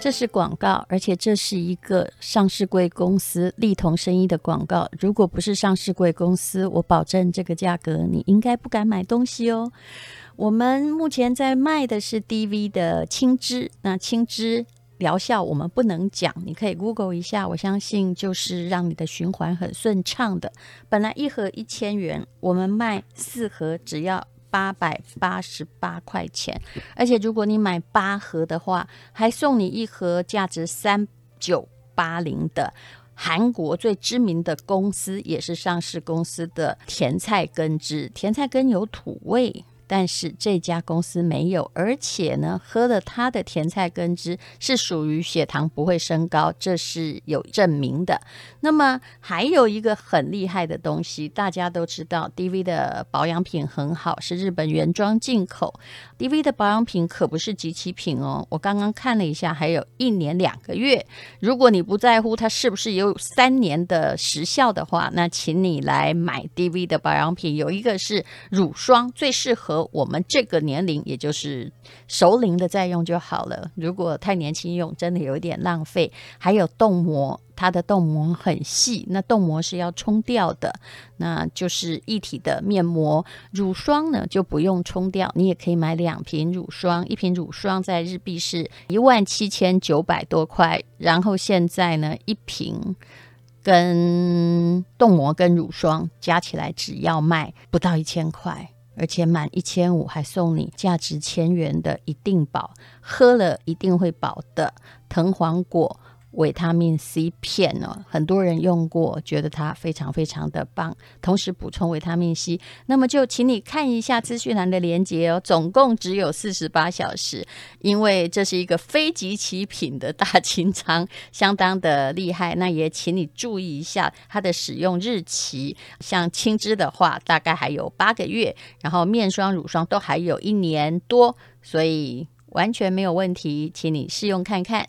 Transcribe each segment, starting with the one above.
这是广告，而且这是一个上市贵公司利同生意的广告。如果不是上市贵公司，我保证这个价格你应该不敢买东西哦。我们目前在卖的是 DV 的青汁，那青汁疗效我们不能讲，你可以 Google 一下。我相信就是让你的循环很顺畅的。本来一盒一千元，我们卖四盒只要八百八十八块钱，而且如果你买八盒的话，还送你一盒价值三九八零的韩国最知名的公司，也是上市公司的甜菜根汁。甜菜根有土味。但是这家公司没有，而且呢，喝了它的甜菜根汁是属于血糖不会升高，这是有证明的。那么还有一个很厉害的东西，大家都知道，DV 的保养品很好，是日本原装进口。DV 的保养品可不是集齐品哦，我刚刚看了一下，还有一年两个月。如果你不在乎它是不是有三年的时效的话，那请你来买 DV 的保养品，有一个是乳霜，最适合。我们这个年龄，也就是熟龄的在用就好了。如果太年轻用，真的有一点浪费。还有冻膜，它的冻膜很细，那冻膜是要冲掉的。那就是一体的面膜。乳霜呢，就不用冲掉，你也可以买两瓶乳霜，一瓶乳霜在日币是一万七千九百多块，然后现在呢，一瓶跟冻膜跟乳霜加起来只要卖不到一千块。而且满一千五还送你价值千元的一定宝，喝了一定会饱的藤黄果。维他命 C 片哦，很多人用过，觉得它非常非常的棒。同时补充维他命 C，那么就请你看一下资讯栏的连接哦。总共只有四十八小时，因为这是一个非即期品的大清仓，相当的厉害。那也请你注意一下它的使用日期，像青汁的话，大概还有八个月，然后面霜、乳霜都还有一年多，所以完全没有问题，请你试用看看。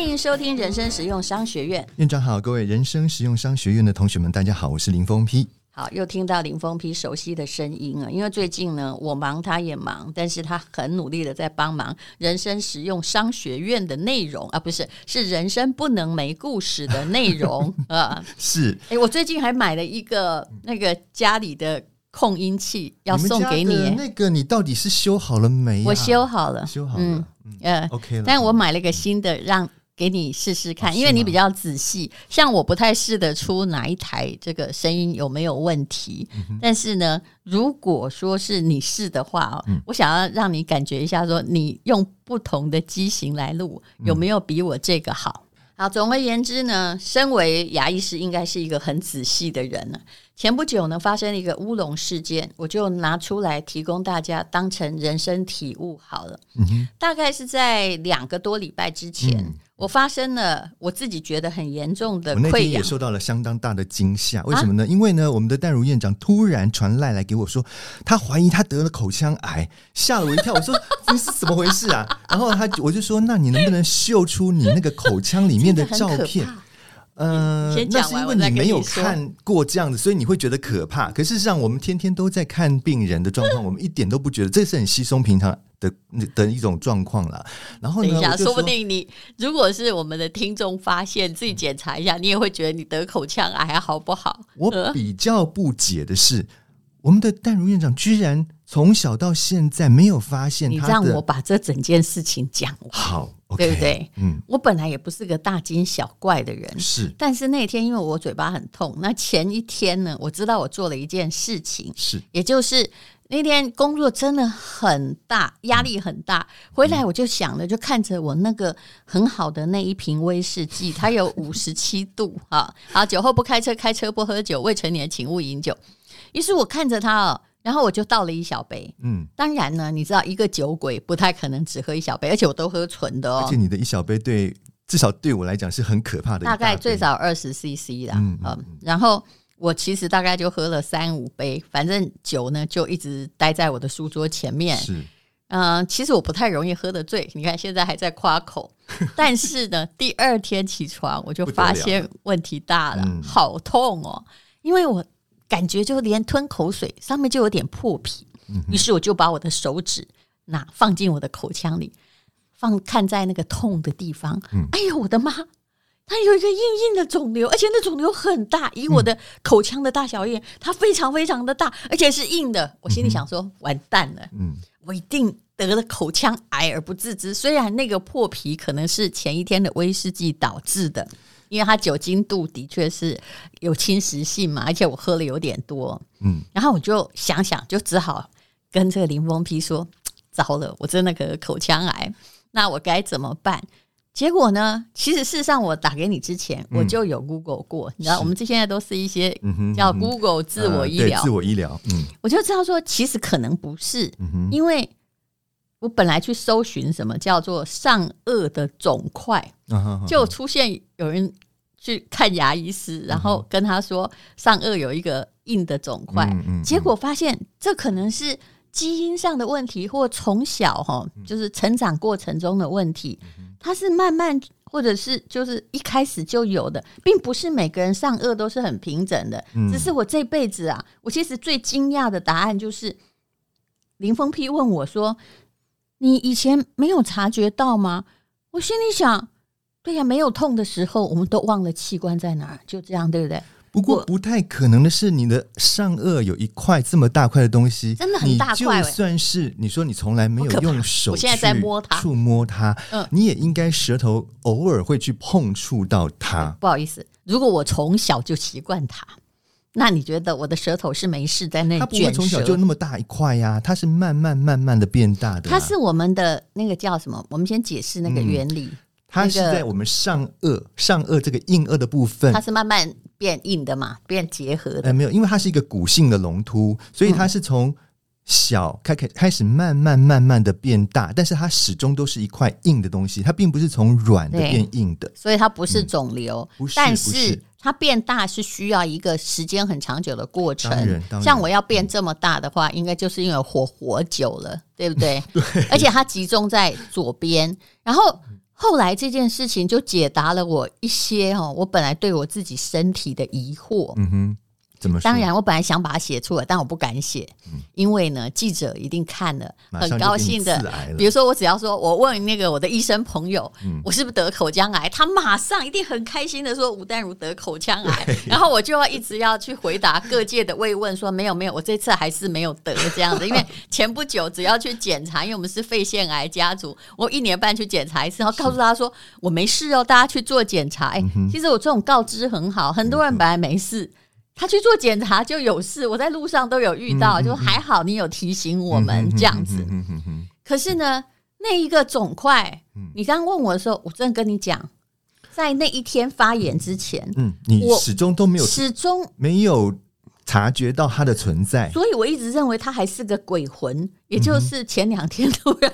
欢迎收听人生实用商学院。院长好，各位人生实用商学院的同学们，大家好，我是林峰批。好，又听到林峰批熟悉的声音啊！因为最近呢，我忙，他也忙，但是他很努力的在帮忙人生实用商学院的内容啊，不是，是人生不能没故事的内容 啊。是，哎，我最近还买了一个那个家里的。控音器要送给你，你那个你到底是修好了没？我修好了，修好了，嗯，呃，OK 了。但我买了一个新的，让给你试试看，因为你比较仔细。像我不太试得出哪一台这个声音有没有问题，但是呢，如果说是你试的话，我想要让你感觉一下，说你用不同的机型来录，有没有比我这个好？好，总而言之呢，身为牙医师，应该是一个很仔细的人了。前不久呢，发生了一个乌龙事件，我就拿出来提供大家当成人生体悟好了。嗯、大概是在两个多礼拜之前，嗯、我发生了我自己觉得很严重的溃疡，我那天也受到了相当大的惊吓。为什么呢？啊、因为呢，我们的淡如院长突然传赖来给我说，他怀疑他得了口腔癌，吓了我一跳。我说你是怎么回事啊？然后他我就说，那你能不能秀出你那个口腔里面的照片？呃，那是因为你没有看过这样子，所以你会觉得可怕。可事实上，我们天天都在看病人的状况，我们一点都不觉得这是很稀松平常的的一种状况了。然后呢，等一下，说，说不定你如果是我们的听众发现自己检查一下，你也会觉得你得口腔癌好不好？我比较不解的是，我们的淡如院长居然从小到现在没有发现他。你让我把这整件事情讲完。好。Okay, 对不对？嗯，我本来也不是个大惊小怪的人，是，但是那天因为我嘴巴很痛，那前一天呢，我知道我做了一件事情，是，也就是那天工作真的很大，压力很大，回来我就想了，就看着我那个很好的那一瓶威士忌，它有五十七度啊，好，酒后不开车，开车不喝酒，未成年请勿饮酒。于是我看着他哦。然后我就倒了一小杯，嗯，当然呢，你知道一个酒鬼不太可能只喝一小杯，而且我都喝纯的哦。而且你的一小杯对，至少对我来讲是很可怕的，大概最少二十 CC 啦，嗯，嗯，嗯，然后我其实大概就喝了三五杯，反正酒呢就一直待在我的书桌前面。是，嗯、呃，其实我不太容易喝得醉，你看现在还在夸口，但是呢，第二天起床我就发现问题大了，了好痛哦，因为我。感觉就连吞口水上面就有点破皮，于是我就把我的手指拿放进我的口腔里，放看在那个痛的地方。哎呦我的妈！它有一个硬硬的肿瘤，而且那肿瘤很大，以我的口腔的大小眼，它非常非常的大，而且是硬的。我心里想说，完蛋了，我一定得了口腔癌而不自知。虽然那个破皮可能是前一天的威士忌导致的。因为它酒精度的确是有侵蚀性嘛，而且我喝了有点多，嗯，然后我就想想，就只好跟这个林峰批说：“糟了，我真的得口腔癌，那我该怎么办？”结果呢，其实事实上我打给你之前，我就有 Google 过，嗯、你知道，我们这现在都是一些叫 Google 自我医疗，嗯、自我医疗，嗯，我就知道说，其实可能不是，因为我本来去搜寻什么叫做上颚的肿块。就出现有人去看牙医师，然后跟他说上颚有一个硬的肿块，结果发现这可能是基因上的问题，或从小哈就是成长过程中的问题，它是慢慢或者是就是一开始就有的，并不是每个人上颚都是很平整的。只是我这辈子啊，我其实最惊讶的答案就是林峰批问我说：“你以前没有察觉到吗？”我心里想。对呀，没有痛的时候，我们都忘了器官在哪儿，就这样，对不对？不过不太可能的是，你的上颚有一块这么大块的东西，真的很大块。就算是你说你从来没有用手，我现在在摸它，触摸它，嗯，你也应该舌头偶尔会去碰触到它。不好意思，如果我从小就习惯它，那你觉得我的舌头是没事在那？它不会从小就那么大一块呀，它是慢慢慢慢的变大的。它是我们的那个叫什么？我们先解释那个原理。嗯它是在我们上颚，上颚这个硬腭的部分，它是慢慢变硬的嘛，变结合的。哎，没有，因为它是一个骨性的龙突，所以它是从小开开开始慢慢慢慢的变大，但是它始终都是一块硬的东西，它并不是从软的变硬的，所以它不是肿瘤，不是，但是它变大是需要一个时间很长久的过程。像我要变这么大的话，应该就是因为活活久了，对不对？对，而且它集中在左边，然后。后来这件事情就解答了我一些哦，我本来对我自己身体的疑惑。嗯哼。怎么？当然，我本来想把它写出来，但我不敢写，嗯、因为呢，记者一定看了，很高兴的。比如说，我只要说我问那个我的医生朋友，嗯、我是不是得口腔癌，他马上一定很开心的说吴淡如得口腔癌，然后我就要一直要去回答各界的慰问，说没有没有，我这次还是没有得这样子，因为前不久只要去检查，因为我们是肺腺癌家族，我一年半去检查一次，然后告诉他说我没事哦，大家去做检查。哎，嗯、其实我这种告知很好，很多人本来没事。他去做检查就有事，我在路上都有遇到，嗯、就还好你有提醒我们这样子。可是呢，那一个肿块，嗯、你刚问我的时候，我真的跟你讲，在那一天发言之前，嗯，你始终都没有，始终没有察觉到它的存在，所以我一直认为它还是个鬼魂，也就是前两天突然。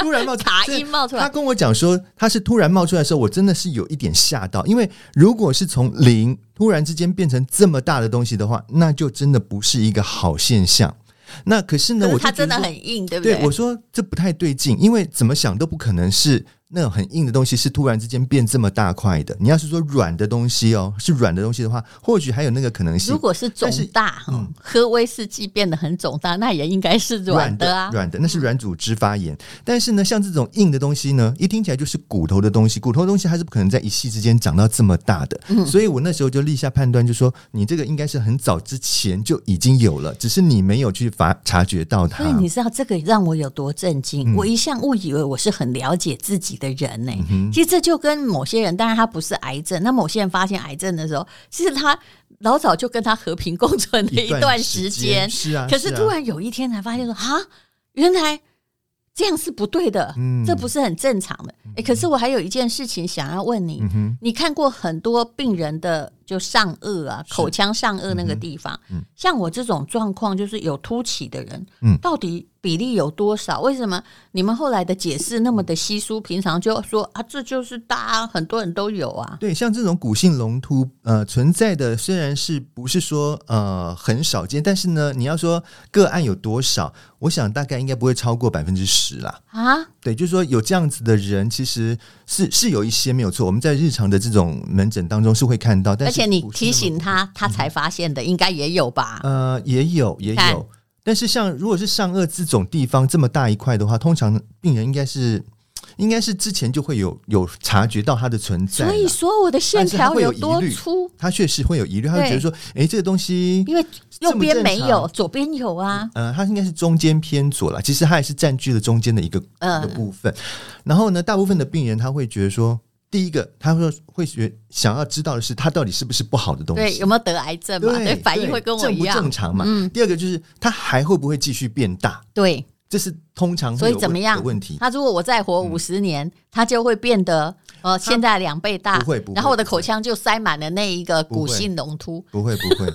突然冒茶音冒出来，他跟我讲说他是突然冒出来的时候，我真的是有一点吓到，因为如果是从零突然之间变成这么大的东西的话，那就真的不是一个好现象。那可是呢，我它真的很硬，对不对？对，我说这不太对劲，因为怎么想都不可能是。那种很硬的东西是突然之间变这么大块的。你要是说软的东西哦，是软的东西的话，或许还有那个可能性。如果是肿大，嗯，喝威士忌变得很肿大，那也应该是软的啊，软的，那是软组织发炎。但是呢，像这种硬的东西呢，一听起来就是骨头的东西，骨头的东西它是不可能在一夕之间长到这么大的。嗯，所以我那时候就立下判断，就说你这个应该是很早之前就已经有了，只是你没有去发察觉到它。所以你知道这个让我有多震惊？嗯，我一向误以为我是很了解自己的人呢、欸。嗯、其实这就跟某些人，当然他不是癌症，那某些人发现癌症的时候，其实他老早就跟他和平共存的一段时间。是啊，可是突然有一天才发现说，啊，原来。这样是不对的，嗯，这不是很正常的。哎、欸，可是我还有一件事情想要问你，嗯、你看过很多病人的就上颚啊，口腔上颚那个地方，嗯、像我这种状况，就是有凸起的人，嗯，到底比例有多少？为什么你们后来的解释那么的稀疏？平常就说啊，这就是大家很多人都有啊。对，像这种骨性隆突，呃，存在的虽然是不是说呃很少见，但是呢，你要说个案有多少？我想大概应该不会超过百分之十啦。啊，对，就是说有这样子的人，其实是是有一些没有错。我们在日常的这种门诊当中是会看到，但是而且你提醒他，他才发现的，应该也有吧？呃，也有，也有。但是像如果是上颚这种地方这么大一块的话，通常病人应该是。应该是之前就会有有察觉到它的存在，所以说我的线条有多粗，他确实会有疑虑，他会觉得说，哎，这个东西因为右边没有，左边有啊，呃，他应该是中间偏左了，其实他也是占据了中间的一个呃的部分。然后呢，大部分的病人他会觉得说，第一个他会会学想要知道的是，他到底是不是不好的东西，对，有没有得癌症嘛？对，反应会跟我一样，正不正常嘛？嗯第二个就是他还会不会继续变大？对。这是通常所以怎么样？问题他如果我再活五十年，嗯、他就会变得呃现在两倍大，不会不会，然后我的口腔就塞满了那一个骨性隆突，不会不会，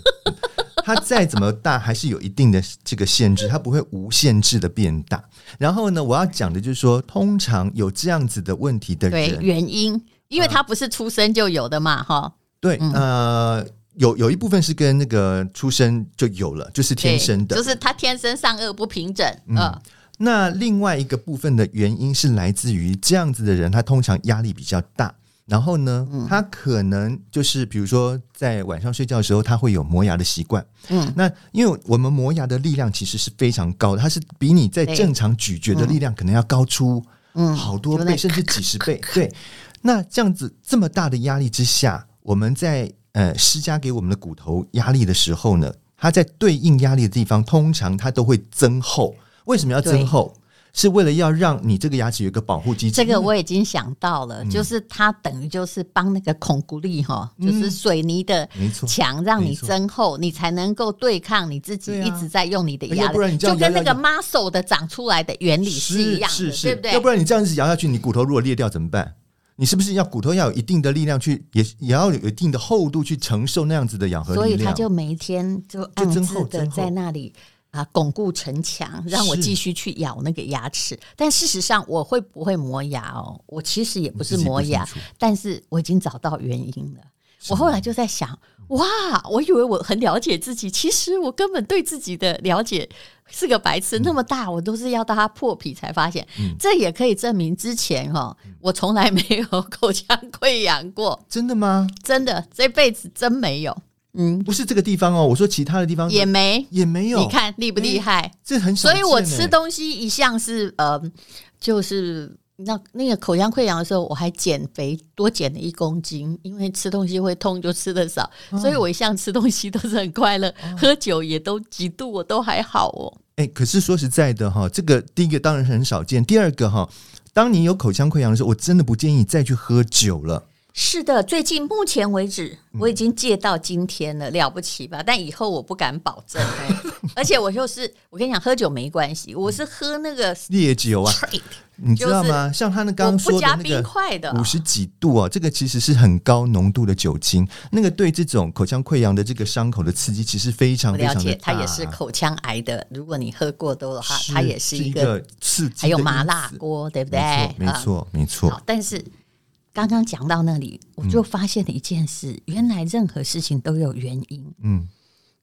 它再怎么大还是有一定的这个限制，它不会无限制的变大。然后呢，我要讲的就是说，通常有这样子的问题的人，对原因，因为他不是出生就有的嘛，哈、呃。对，嗯、呃。有有一部分是跟那个出生就有了，就是天生的，就是他天生上顎不平整。嗯，呃、那另外一个部分的原因是来自于这样子的人，他通常压力比较大，然后呢，嗯、他可能就是比如说在晚上睡觉的时候，他会有磨牙的习惯。嗯，那因为我们磨牙的力量其实是非常高的，它是比你在正常咀嚼的力量可能要高出嗯好多倍，嗯、甚至几十倍。对，那这样子这么大的压力之下，我们在呃，施加给我们的骨头压力的时候呢，它在对应压力的地方，通常它都会增厚。为什么要增厚？对是为了要让你这个牙齿有一个保护机制。这个我已经想到了，嗯、就是它等于就是帮那个孔骨力哈，嗯、就是水泥的墙让你增厚，你才能够对抗你自己一直在用你的牙不然你，就跟那个 muscle 的长出来的原理是一样的，是是是对不对？要不然你这样子咬下去，你骨头如果裂掉怎么办？你是不是要骨头要有一定的力量去，也也要有一定的厚度去承受那样子的咬合力量？所以他就每一天就暗自的在那里啊巩固城墙，让我继续去咬那个牙齿。但事实上，我会不会磨牙哦？我其实也不是磨牙，但是我已经找到原因了。我后来就在想，哇，我以为我很了解自己，其实我根本对自己的了解是个白痴。那么大，我都是要到它破皮才发现。嗯，这也可以证明之前哈，我从来没有 口腔溃疡过。真的吗？真的，这辈子真没有。嗯，不是这个地方哦，我说其他的地方也没，也没有。你看厉不厉害？这很少。所以我吃东西一向是呃，就是。那那个口腔溃疡的时候，我还减肥，多减了一公斤，因为吃东西会痛，就吃的少，哦、所以我一向吃东西都是很快乐，哦、喝酒也都几度我都还好哦。哎、欸，可是说实在的哈，这个第一个当然很少见，第二个哈，当你有口腔溃疡的时候，我真的不建议你再去喝酒了。是的，最近目前为止我已经戒到今天了，嗯、了不起吧？但以后我不敢保证。而且我就是，我跟你讲，喝酒没关系，我是喝那个烈酒啊，你知道吗？像他那刚刚说的那个五十几度啊，这个其实是很高浓度的酒精，那个对这种口腔溃疡的这个伤口的刺激其实非常非常的大。了解，它也是口腔癌的。如果你喝过多的话，它也是一个刺激。还有麻辣锅，对不对？没错，没错。但是。刚刚讲到那里，我就发现了一件事：嗯、原来任何事情都有原因。嗯，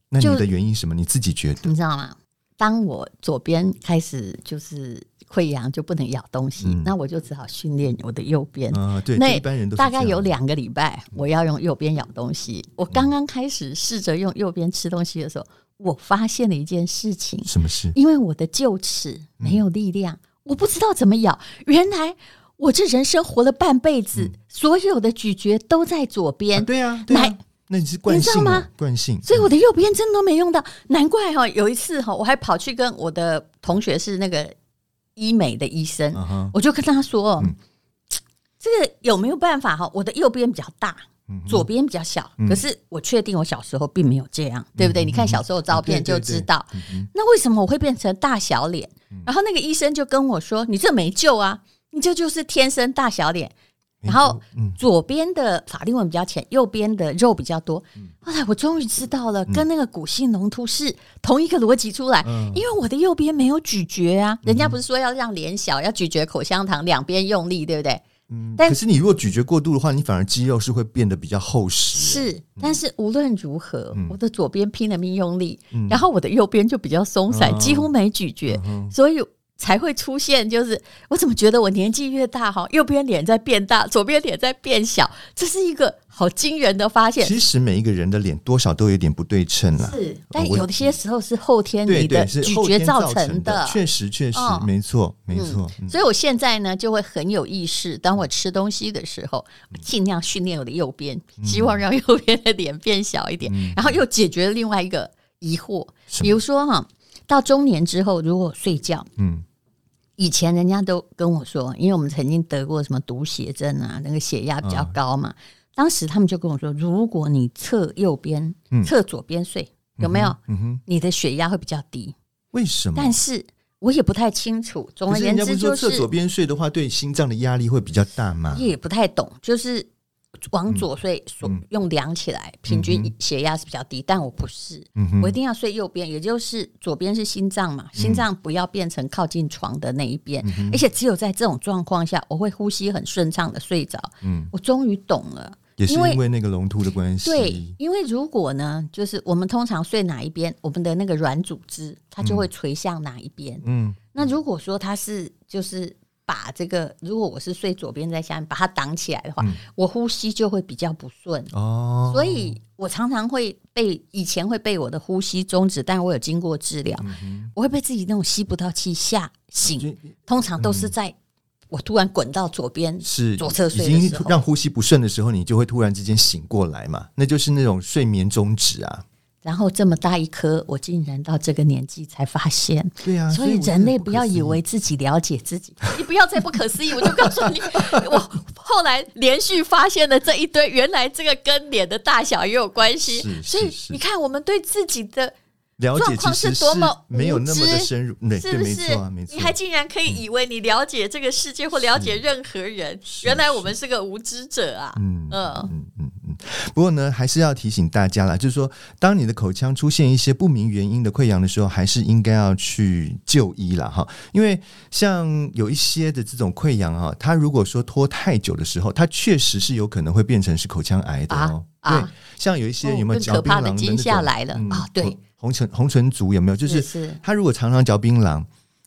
那你的原因是什么？你自己觉得？你知道吗？当我左边开始就是溃疡，就不能咬东西，嗯、那我就只好训练我的右边。啊，对，那一般人都大概有两个礼拜，我要用右边咬东西。嗯、我刚刚开始试着用右边吃东西的时候，我发现了一件事情。什么事？因为我的臼齿没有力量，嗯、我不知道怎么咬。原来。我这人生活了半辈子，嗯、所有的咀嚼都在左边。啊对啊，对啊，来那你是惯性，吗？惯性，所以我的右边真的都没用到。嗯、难怪哈，有一次哈，我还跑去跟我的同学是那个医美的医生，uh huh、我就跟他说：“嗯、这个有没有办法哈？我的右边比较大，左边比较小，嗯、可是我确定我小时候并没有这样，嗯、对不对？你看小时候照片就知道。对对对，那为什么我会变成大小脸？然后那个医生就跟我说：“你这没救啊，你这就是天生大小脸。”然后左边的法令纹比较浅，右边的肉比较多。后来我终于知道了，跟那个骨性龙突是同一个逻辑出来。因为我的右边没有咀嚼啊，人家不是说要让脸小，要咀嚼口香糖，两边用力，对不对？嗯。但可是你如果咀嚼过度的话，你反而肌肉是会变得比较厚实。是，但是无论如何，我的左边拼了命用力，然后我的右边就比较松散，几乎没咀嚼，所以。才会出现，就是我怎么觉得我年纪越大哈，右边脸在变大，左边脸在变小，这是一个好惊人的发现。其实每一个人的脸多少都有点不对称了，是，但有些时候是后天你的咀嚼造成的，确实确实没错没错。所以我现在呢就会很有意识，当我吃东西的时候，尽量训练我的右边，希望让右边的脸变小一点，然后又解决了另外一个疑惑，比如说哈。到中年之后，如果睡觉，嗯，以前人家都跟我说，因为我们曾经得过什么毒血症啊，那个血压比较高嘛，当时他们就跟我说，如果你侧右边、侧左边睡，有没有？嗯哼，你的血压会比较低。为什么？但是我也不太清楚。总而言之，就是侧左边睡的话，对心脏的压力会比较大吗？也不太懂，就是。往左睡，所用量起来，平均血压是比较低，但我不是，我一定要睡右边，也就是左边是心脏嘛，心脏不要变成靠近床的那一边，而且只有在这种状况下，我会呼吸很顺畅的睡着。嗯，我终于懂了，也是因为那个龙突的关系。对，因为如果呢，就是我们通常睡哪一边，我们的那个软组织它就会垂向哪一边。嗯，那如果说它是就是。把这个，如果我是睡左边在下面，把它挡起来的话，嗯、我呼吸就会比较不顺。哦，所以我常常会被以前会被我的呼吸终止，但我有经过治疗，嗯、我会被自己那种吸不到气吓醒。通常都是在我突然滚到左边，是左侧睡已经让呼吸不顺的时候，你就会突然之间醒过来嘛，那就是那种睡眠终止啊。然后这么大一颗，我竟然到这个年纪才发现。对啊，所以人类不要以为自己了解自己，你不要再不可思议。我就告诉你，我后来连续发现了这一堆，原来这个跟脸的大小也有关系。所以你看，我们对自己的。了解其实是多么没有那么的深入，对，是不是？你还竟然可以以为你了解这个世界或了解任何人？原来我们是个无知者啊！嗯嗯。不过呢，还是要提醒大家啦，就是说，当你的口腔出现一些不明原因的溃疡的时候，还是应该要去就医了哈。因为像有一些的这种溃疡哈，它如果说拖太久的时候，它确实是有可能会变成是口腔癌的哦。对，像有一些有没有嚼槟榔的那种？下来了啊，对。红唇红唇族有没有？就是他如果常常嚼槟榔，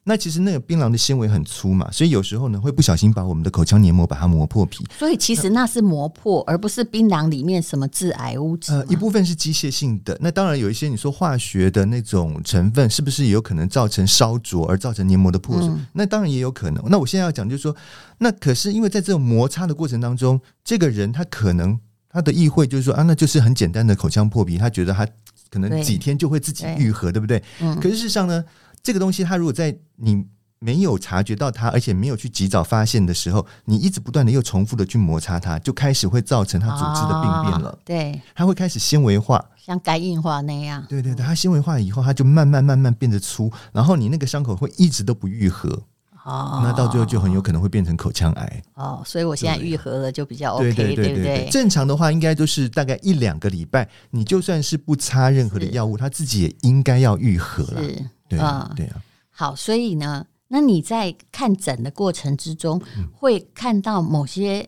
那其实那个槟榔的纤维很粗嘛，所以有时候呢会不小心把我们的口腔黏膜把它磨破皮。所以其实那是磨破，而不是槟榔里面什么致癌物质。呃，一部分是机械性的，那当然有一些你说化学的那种成分，是不是也有可能造成烧灼而造成黏膜的破损？嗯、那当然也有可能。那我现在要讲就是说，那可是因为在这种摩擦的过程当中，这个人他可能他的意会就是说啊，那就是很简单的口腔破皮，他觉得他。可能几天就会自己愈合，对，对不对？嗯。可是事实上呢，这个东西它如果在你没有察觉到它，而且没有去及早发现的时候，你一直不断的又重复的去摩擦它，就开始会造成它组织的病变了。哦、对，它会开始纤维化，像肝硬化那样。对对对，它纤维化以后，它就慢慢慢慢变得粗，然后你那个伤口会一直都不愈合。哦，那到最后就很有可能会变成口腔癌。哦，所以我现在愈合了就比较 OK，对对对对，对不对？正常的话应该都是大概一两个礼拜，你就算是不擦任何的药物，它自己也应该要愈合了。是，对啊，对啊。好，所以呢，那你在看诊的过程之中，嗯、会看到某些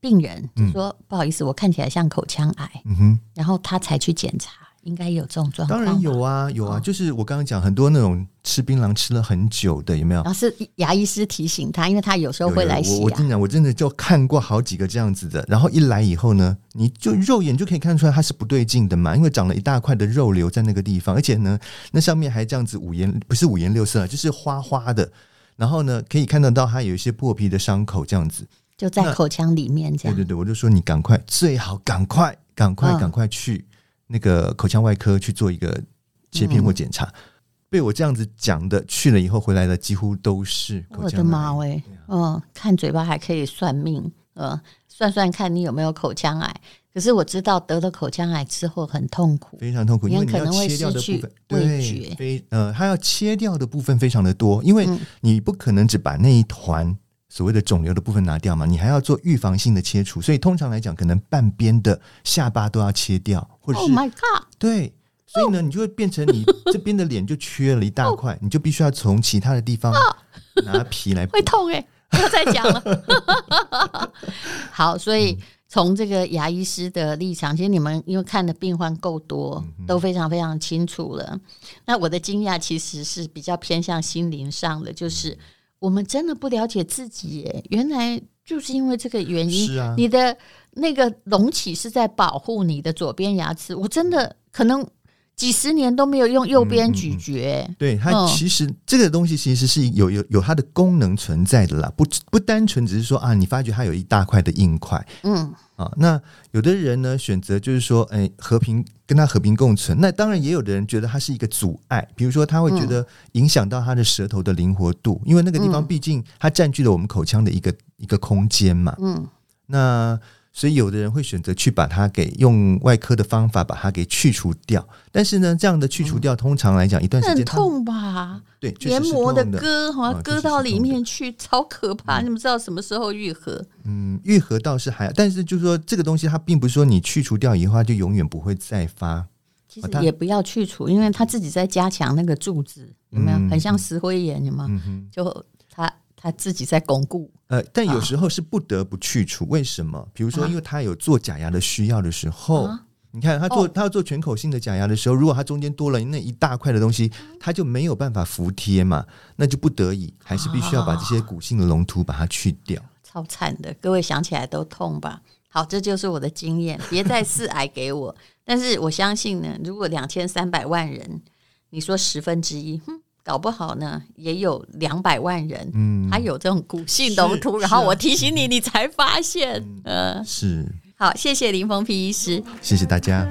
病人就说：“嗯、不好意思，我看起来像口腔癌。”嗯哼，然后他才去检查。应该有这种状况，当然有啊，有啊，哦、就是我刚刚讲很多那种吃槟榔吃了很久的，有没有？然后是牙医师提醒他，因为他有时候会来洗牙。我我跟你讲，我真的就看过好几个这样子的，然后一来以后呢，你就肉眼就可以看出来他是不对劲的嘛，因为长了一大块的肉瘤在那个地方，而且呢，那上面还这样子五颜不是五颜六色，就是花花的，然后呢，可以看得到他有一些破皮的伤口，这样子就在口腔里面这样。对对对，我就说你赶快，最好赶快，赶快，赶快去。哦那个口腔外科去做一个切片或检查，嗯、被我这样子讲的去了以后回来的几乎都是口腔。我的妈喂，嗯，看嘴巴还可以算命，呃，算算看你有没有口腔癌。可是我知道得了口腔癌之后很痛苦，非常痛苦，因为你要切掉的部分，对，非呃，它要切掉的部分非常的多，因为你不可能只把那一团所谓的肿瘤的部分拿掉嘛，你还要做预防性的切除，所以通常来讲，可能半边的下巴都要切掉，或者是 Oh my God，对，所以呢，你就会变成你 这边的脸就缺了一大块，你就必须要从其他的地方拿皮来补，会痛哎、欸，不要再讲了，好，所以。嗯。从这个牙医师的立场，其实你们因为看的病患够多，都非常非常清楚了。那我的惊讶其实是比较偏向心灵上的，就是我们真的不了解自己耶。原来就是因为这个原因，是啊，你的那个隆起是在保护你的左边牙齿。我真的可能。几十年都没有用右边咀嚼，嗯嗯嗯，对它其实这个东西其实是有有有它的功能存在的啦，不不单纯只是说啊，你发觉它有一大块的硬块，嗯。啊，那有的人呢选择就是说，哎，和平跟它和平共存，那当然也有的人觉得它是一个阻碍，比如说他会觉得影响到他的舌头的灵活度，因为那个地方毕竟它占据了我们口腔的一个一个空间嘛，嗯，那。所以有的人会选择去把它给用外科的方法把它给去除掉，但是呢，这样的去除掉通常来讲一段时间很痛吧？对，黏膜的割好像割到里面去，超可怕！你们知道什么时候愈合？嗯，愈合倒是还，但是就是说这个东西它并不是说你去除掉以后它就永远不会再发。其实也不要去除，因为它自己在加强那个柱子，有没有？很像石灰岩，有没有？就它。他自己在巩固，呃，但有时候是不得不去除。为什么？比如说，因为他有做假牙的需要的时候，啊、你看他做、哦、他要做全口性的假牙的时候，如果他中间多了那一大块的东西，他就没有办法服贴嘛，那就不得已还是必须要把这些骨性的龙突把它去掉。超惨的，各位想起来都痛吧？好，这就是我的经验，别再赐癌给我。但是我相信呢，如果两千三百万人，你说十分之一，哼。搞不好呢，也有两百万人，嗯，他有这种骨性隆突，然后我提醒你，你才发现，嗯、呃，是。好，谢谢林峰皮医师，谢谢大家。